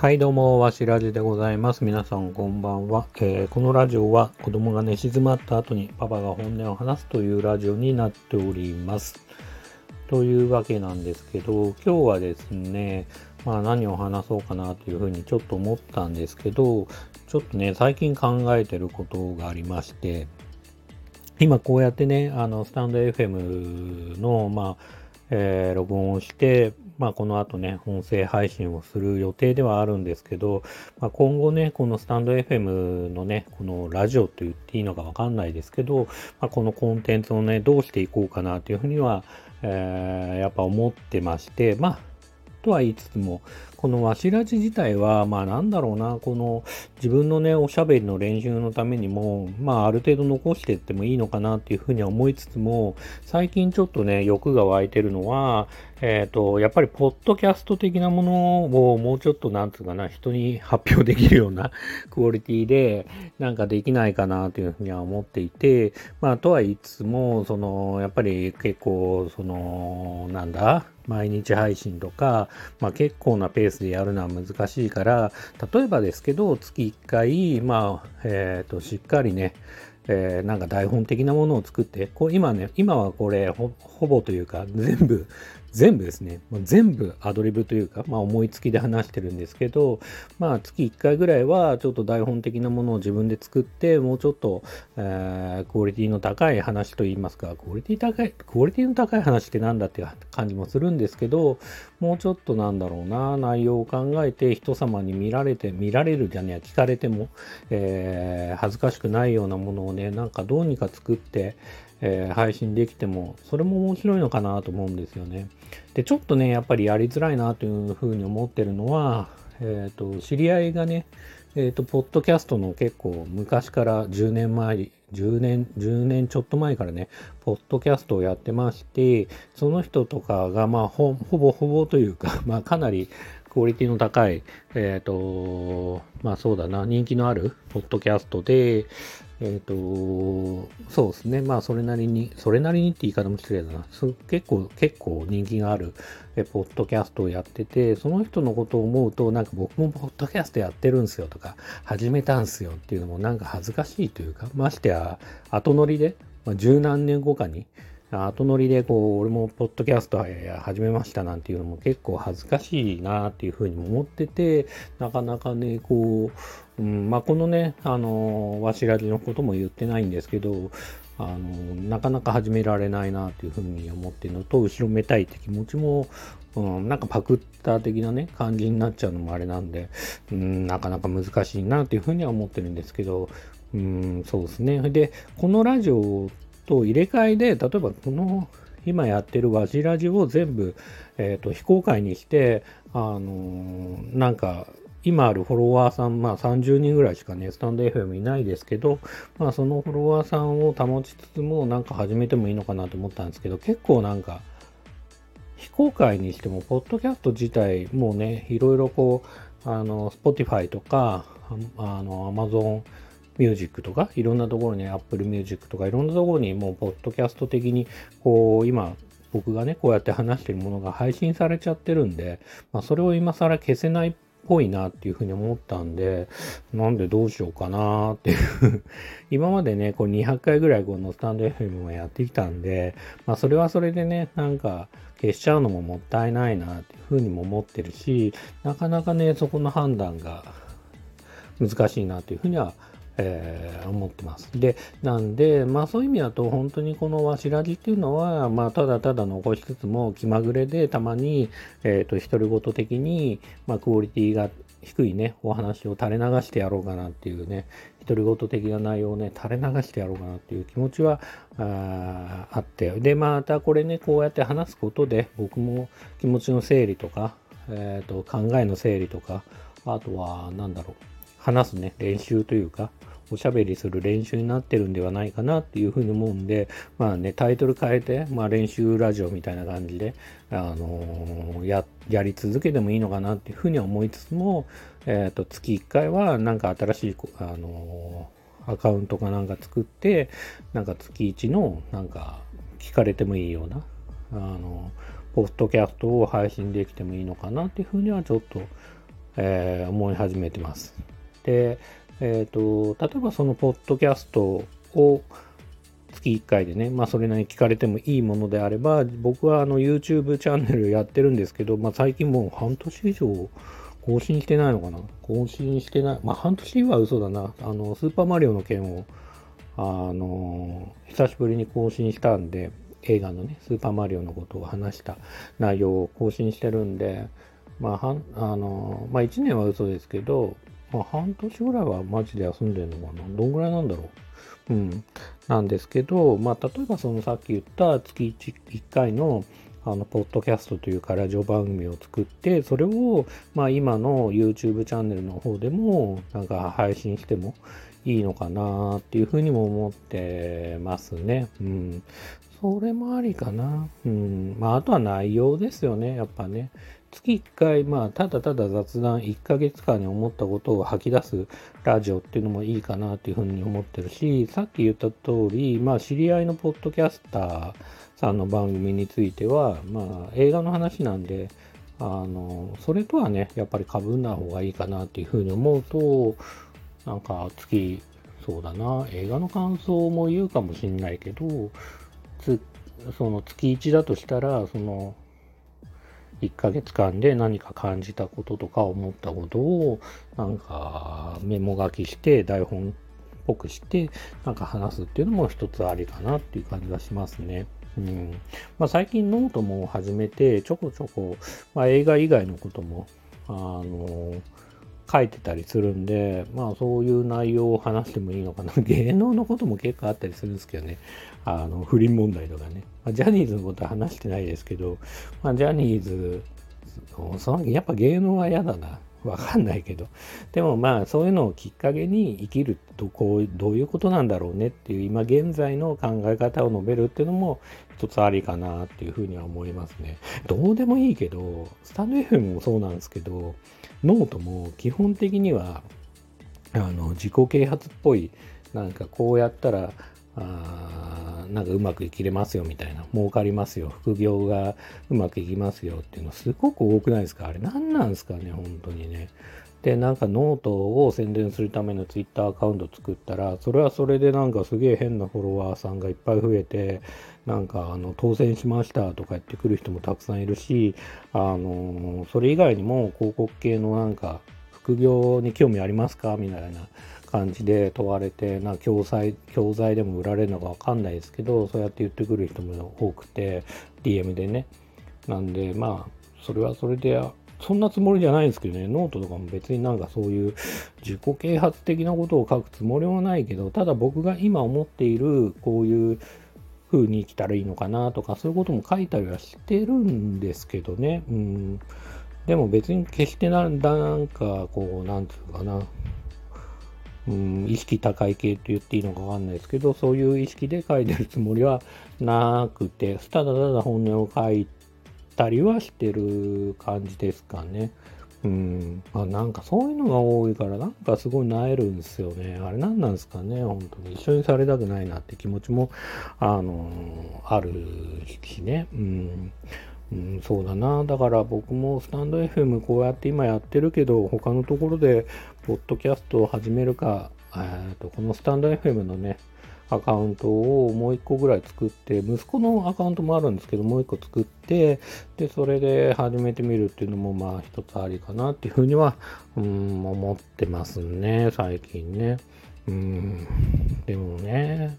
はい、どうも、わしらじでございます。皆さん、こんばんは、えーこのラジオは子供が寝静まった後にパパが本音を話すというラジオになっております。というわけなんですけど、今日はですね、まあ何を話そうかなというふうにちょっと思ったんですけど、ちょっとね、最近考えてることがありまして、今こうやってね、あの、スタンド FM の、まあ、えー録音をして、まあ、この後ね、音声配信をする予定ではあるんですけど、まあ、今後ね、このスタンド FM のね、このラジオと言っていいのかわかんないですけど、まあ、このコンテンツをね、どうしていこうかなというふうには、えーやっぱ思ってまして、まあ、とは言いつつも、このわしらじ自体は、まあなんだろうな、この自分のね、おしゃべりの練習のためにも、まあある程度残していってもいいのかなっていうふうには思いつつも、最近ちょっとね、欲が湧いてるのは、えっ、と、やっぱりポッドキャスト的なものをもうちょっとなんつうかな、人に発表できるような クオリティで、なんかできないかなというふうには思っていて、まあとはいつつも、その、やっぱり結構、その、なんだ、毎日配信とか、まあ結構なペースでやるのは難しいから、例えばですけど、月1回、まあ、えっ、と、しっかりね、えーなんか台本的なものを作って、こう今ね、今はこれほほぼというか全部、全部ですね、もう全部アドリブというか、まあ思いつきで話してるんですけど、まあ月1回ぐらいはちょっと台本的なものを自分で作って、もうちょっと、えークオリティの高い話といいますか、クオリティ高い、クオリティの高い話ってなんだって感じもするんですけど、もうちょっとなんだろうな、内容を考えて人様に見られて、見られるじゃねえや、聞かれても、えー恥ずかしくないようなものをね、なんかどうにか作って、えー配信できても、それも面白いのかなと思うんですよね。で、ちょっとね、やっぱりやりづらいなというふうに思ってるのは、えっ、と、知り合いがね、えっ、と、ポッドキャストの結構昔から10年前、10年、10年ちょっと前からね、ポッドキャストをやってまして、その人とかが、まあ、ほほぼほぼというか、まあ、かなりクオリティの高い、えっ、と、まあそうだな、人気のあるポッドキャストで、えっ、と、そうですね。まあ、それなりに、それなりにって言い方も失礼だな。結構、結構人気がある、え、ポッドキャストをやってて、その人のことを思うと、なんか僕もポッドキャストやってるんですよとか、始めたんすよっていうのもなんか恥ずかしいというか、ましてや、後乗りで、まあ、十何年後かに、後乗りでこう、俺もポッドキャスト始めましたなんていうのも結構恥ずかしいなっていうふうに思ってて、なかなかね、こう、うん、まあこのね、あの、わしらじのことも言ってないんですけど、あの、なかなか始められないなっていうふうに思ってるのと、後ろめたいって気持ちも、うん、なんかパクった的なね、感じになっちゃうのもあれなんで、うん、なかなか難しいなっていうふうには思ってるんですけど、うん、そうですね。で、このラジオと入れ替えで、例えばこの今やってるわしラジを全部、えっ、と、非公開にして、あのーなんか、今あるフォロワーさん、まあ30人ぐらいしかね、スタンド FM いないですけど、まあそのフォロワーさんを保ちつつも、なんか始めてもいいのかなと思ったんですけど、結構なんか、非公開にしても、ポッドキャスト自体、もうね、いろいろこう、あの、Spotify とか、あの、Amazon ミュージックとか、いろんなところに Apple Music とか、いろんなところにもう、ポッドキャスト的に、こう、今、僕がね、こうやって話してるものが配信されちゃってるんで、まあ、それを今更消せないっぽいなっていうふうに思ったんで、なんでどうしようかなっていう。今までね、こう200回ぐらいこのスタンド FM をやってきたんで、まあそれはそれでね、なんか消しちゃうのももったいないなっていうふうにも思ってるし、なかなかね、そこの判断が難しいなというふうには、えー思ってます。で、なんで、まあそういう意味だと、本当にこのわしらじっていうのは、まあただただ残しつつも気まぐれでたまに、えっ、と、独り言的に、まあクオリティが低いね、お話を垂れ流してやろうかなっていうね、独り言的な内容をね、垂れ流してやろうかなっていう気持ちはああって、で、またこれね、こうやって話すことで、僕も気持ちの整理とか、えっ、と、考えの整理とか、あとは、なんだろう、話すね、練習というか、おしゃべりする練習になってるんではないかなっていうふうに思うんで、まあね、タイトル変えて、まあ練習ラジオみたいな感じで、あのーや、やり続けてもいいのかなっていうふうに思いつつも、えっ、と、月1回はなんか新しい、あのーアカウントかなんか作って、なんか月1の、なんか、聞かれてもいいような、あの、ポッドキャストを配信できてもいいのかなっていうふうにはちょっとえー、思い始めてます。で、えっ、ー、と、例えばそのポッドキャストを月1回でね、まあそれなりに聞かれてもいいものであれば、僕はあの YouTube チャンネルやってるんですけど、まあ最近もう半年以上更新してないのかな？更新してない。まあ半年は嘘だな。あの、スーパーマリオの件を、あの、久しぶりに更新したんで、映画のね、スーパーマリオのことを話した内容を更新してるんで、まあ、はあの、まあ1年は嘘ですけど、まあ半年ぐらいはマジで休んでるのかなどんぐらいなんだろううん、なんですけど、まあ、例えばそのさっき言った月 1, 1回のあの、ポッドキャストというかラジオ番組を作って、それを、まあ今の YouTube チャンネルの方でも、なんか配信してもいいのかなっていうふうにも思ってますね。うん。それもありかな。うん。まああとは内容ですよね、やっぱね。月1回、まあ、ただただ雑談、1ヶ月間に思ったことを吐き出すラジオっていうのもいいかなっていうふうに思ってるし、さっき言った通り、まあ、知り合いのポッドキャスターさんの番組については、まあ、映画の話なんで、あの、それとはね、やっぱり被んない方がいいかなっていうふうに思うと、なんか月、そうだな、映画の感想も言うかもしんないけど、つその月1だとしたら、その、1ヶ月間で何か感じたこととか思ったことをなんかメモ書きして台本っぽくしてなんか話すっていうのも一つありかなっていう感じがしますね。うんまあ、最近ノートも始めてちょこちょこ、まあ、映画以外のこともあの書いてたりするんで、まあそういう内容を話してもいいのかな。芸能のことも結構あったりするんですけどね。あの、不倫問題とかね。まあ、ジャニーズのことは話してないですけど、まあジャニーズ、そのやっぱ芸能は嫌だな。わかんないけど。でもまあそういうのをきっかけに生きるとこう、どういうことなんだろうねっていう今現在の考え方を述べるっていうのも一つありかなっていうふうには思いますね。どうでもいいけど、スタンド FM もそうなんですけど、ノートも基本的にはあの自己啓発っぽいなんかこうやったらあなんかうまくいきれますよみたいな。儲かりますよ。副業がうまくいきますよっていうのすごく多くないですか？あれ何なんですかね本当にね。でなんかノートを宣伝するためのツイッターアカウント作ったらそれはそれでなんかすげえ変なフォロワーさんがいっぱい増えてなんかあの当選しましたとか言ってくる人もたくさんいるし、あのそれ以外にも広告系のなんか副業に興味ありますか？みたいな。感じで問われて、な教材、教材でも売られるのかわかんないですけど、そうやって言ってくる人も多くて、DM でね。なんで、まあ、それはそれで、そんなつもりじゃないんですけどね、ノートとかも別になんかそういう自己啓発的なことを書くつもりはないけど、ただ僕が今思っているこういう風に生きたらいいのかなとか、そういうことも書いたりはしてるんですけどね。うん。でも別に決してなんなんか、こう、なんつうかな。うん、意識高い系って言っていいのかわかんないですけど、そういう意識で書いてるつもりはなくて、ただただ本音を書いたりはしてる感じですかね。うん。まあなんかそういうのが多いから、なんかすごい萎えるんですよね。あれ何なんですかね、本当に。一緒にされたくないなって気持ちも、あのー、あるしね。うん。うん、そうだな。だから僕もスタンド FM こうやって今やってるけど、他のところで、ポッドキャストを始めるか、えーと、このスタンド FM のね、アカウントをもう一個ぐらい作って、息子のアカウントもあるんですけど、もう一個作って、で、それで始めてみるっていうのも、まあ一つありかなっていうふうには、うん、思ってますね、最近ね。うん、でもね、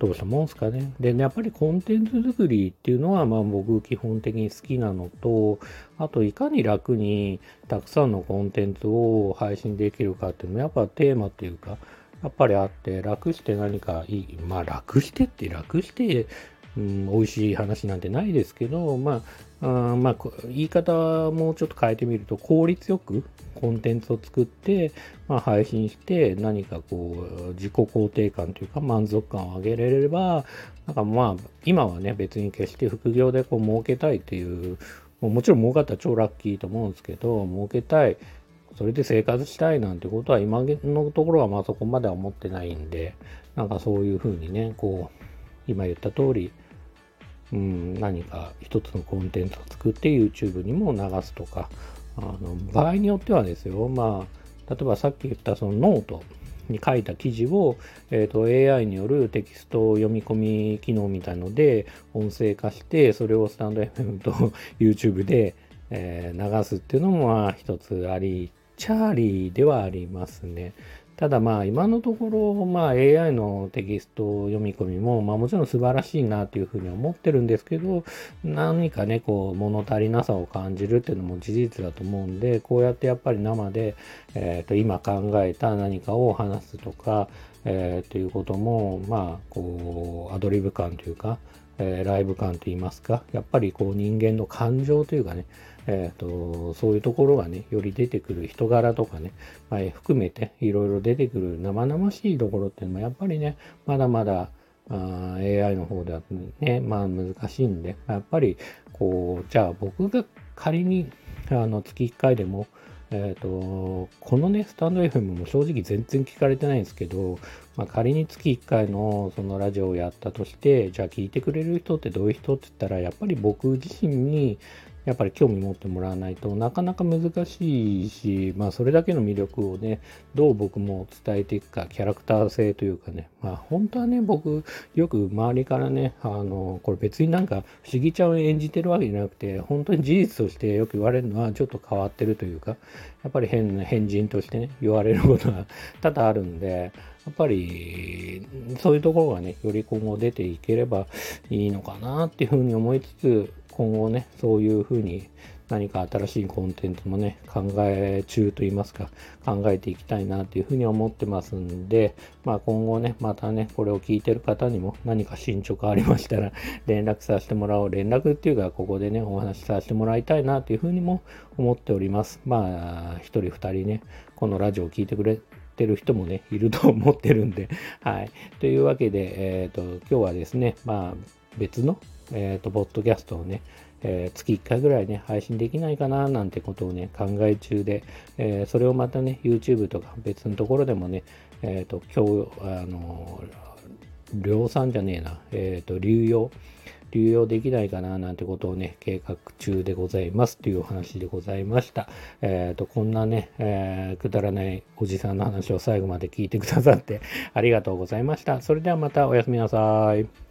どうしたもんすかね。で、ね、やっぱりコンテンツ作りっていうのは、まあ僕基本的に好きなのと、あといかに楽にたくさんのコンテンツを配信できるかっていうのもやっぱテーマっていうか、やっぱりあって、楽して何かいい、まあ楽してって楽して、うん、美味しい話なんてないですけど、まあ、あまあ、言い方もうちょっと変えてみると、効率よくコンテンツを作って、まあ、配信して、何かこう、自己肯定感というか満足感を上げられれば、なんかまあ、今はね、別に決して副業でこう儲けたいっていう、もちろん儲かったら超ラッキーと思うんですけど、儲けたい、それで生活したいなんてことは今のところはまあそこまでは思ってないんで、なんかそういうふうにね、こう、今言った通り、うん、何か一つのコンテンツを作って YouTube にも流すとか、あの場合によってはですよ、まあ、例えばさっき言ったそのノートに書いた記事を、えーと、AI によるテキスト読み込み機能みたいので音声化してそれをスタンド FM と YouTube で、えー、流すっていうのも一つありっちゃありではありますね。ただまあ今のところまあ AI のテキスト読み込みもまあもちろん素晴らしいなというふうに思ってるんですけど何かねこう物足りなさを感じるっていうのも事実だと思うんでこうやってやっぱり生で、えー、と今考えた何かを話すとか、えー、ということもまあこうアドリブ感というか、えー、ライブ感といいますかやっぱりこう人間の感情というかねえーと、そういうところがね、より出てくる人柄とかね、まあ、含めていろいろ出てくる生々しいところっていうのもやっぱりね、まだまだあ AI の方ではね、まあ難しいんで、やっぱりこう、じゃあ僕が仮にあの月1回でも、えっ、ー、と、このね、スタンド FM も正直全然聞かれてないんですけど、まあ、仮に月1回のそのラジオをやったとして、じゃあ聞いてくれる人ってどういう人って言ったら、やっぱり僕自身にやっぱり興味持ってもらわないとなかなか難しいし、まあそれだけの魅力をね、どう僕も伝えていくか、キャラクター性というかね、まあ本当はね、僕、よく周りからね、あの、これ別になんか不思議ちゃんを演じてるわけじゃなくて、本当に事実としてよく言われるのはちょっと変わってるというか、やっぱり変な変人としてね、言われることが多々あるんで、やっぱりそういうところがね、より今後出ていければいいのかなっていうふうに思いつつ、今後ね、そういうふうに何か新しいコンテンツもね、考え中と言いますか、考えていきたいなというふうに思ってますんで、まあ今後ね、またね、これを聞いてる方にも何か進捗ありましたら、連絡させてもらおう。連絡っていうか、ここでね、お話しさせてもらいたいなというふうにも思っております。まあ、一人二人ね、このラジオを聞いてくれてる人もね、いると思ってるんで、はい。というわけで、えっ、ー、と、今日はですね、まあ、別のえっ、ー、と、ポッドキャストをね、えー、月1回ぐらいね、配信できないかななんてことをね、考え中で、えー、それをまたね、YouTube とか別のところでもね、えっ、と、今日、あの、量産じゃねえな、えっ、と、流用、流用できないかななんてことをね、計画中でございますというお話でございました。えっ、と、こんなね、えくだらないおじさんの話を最後まで聞いてくださってありがとうございました。それではまたおやすみなさい。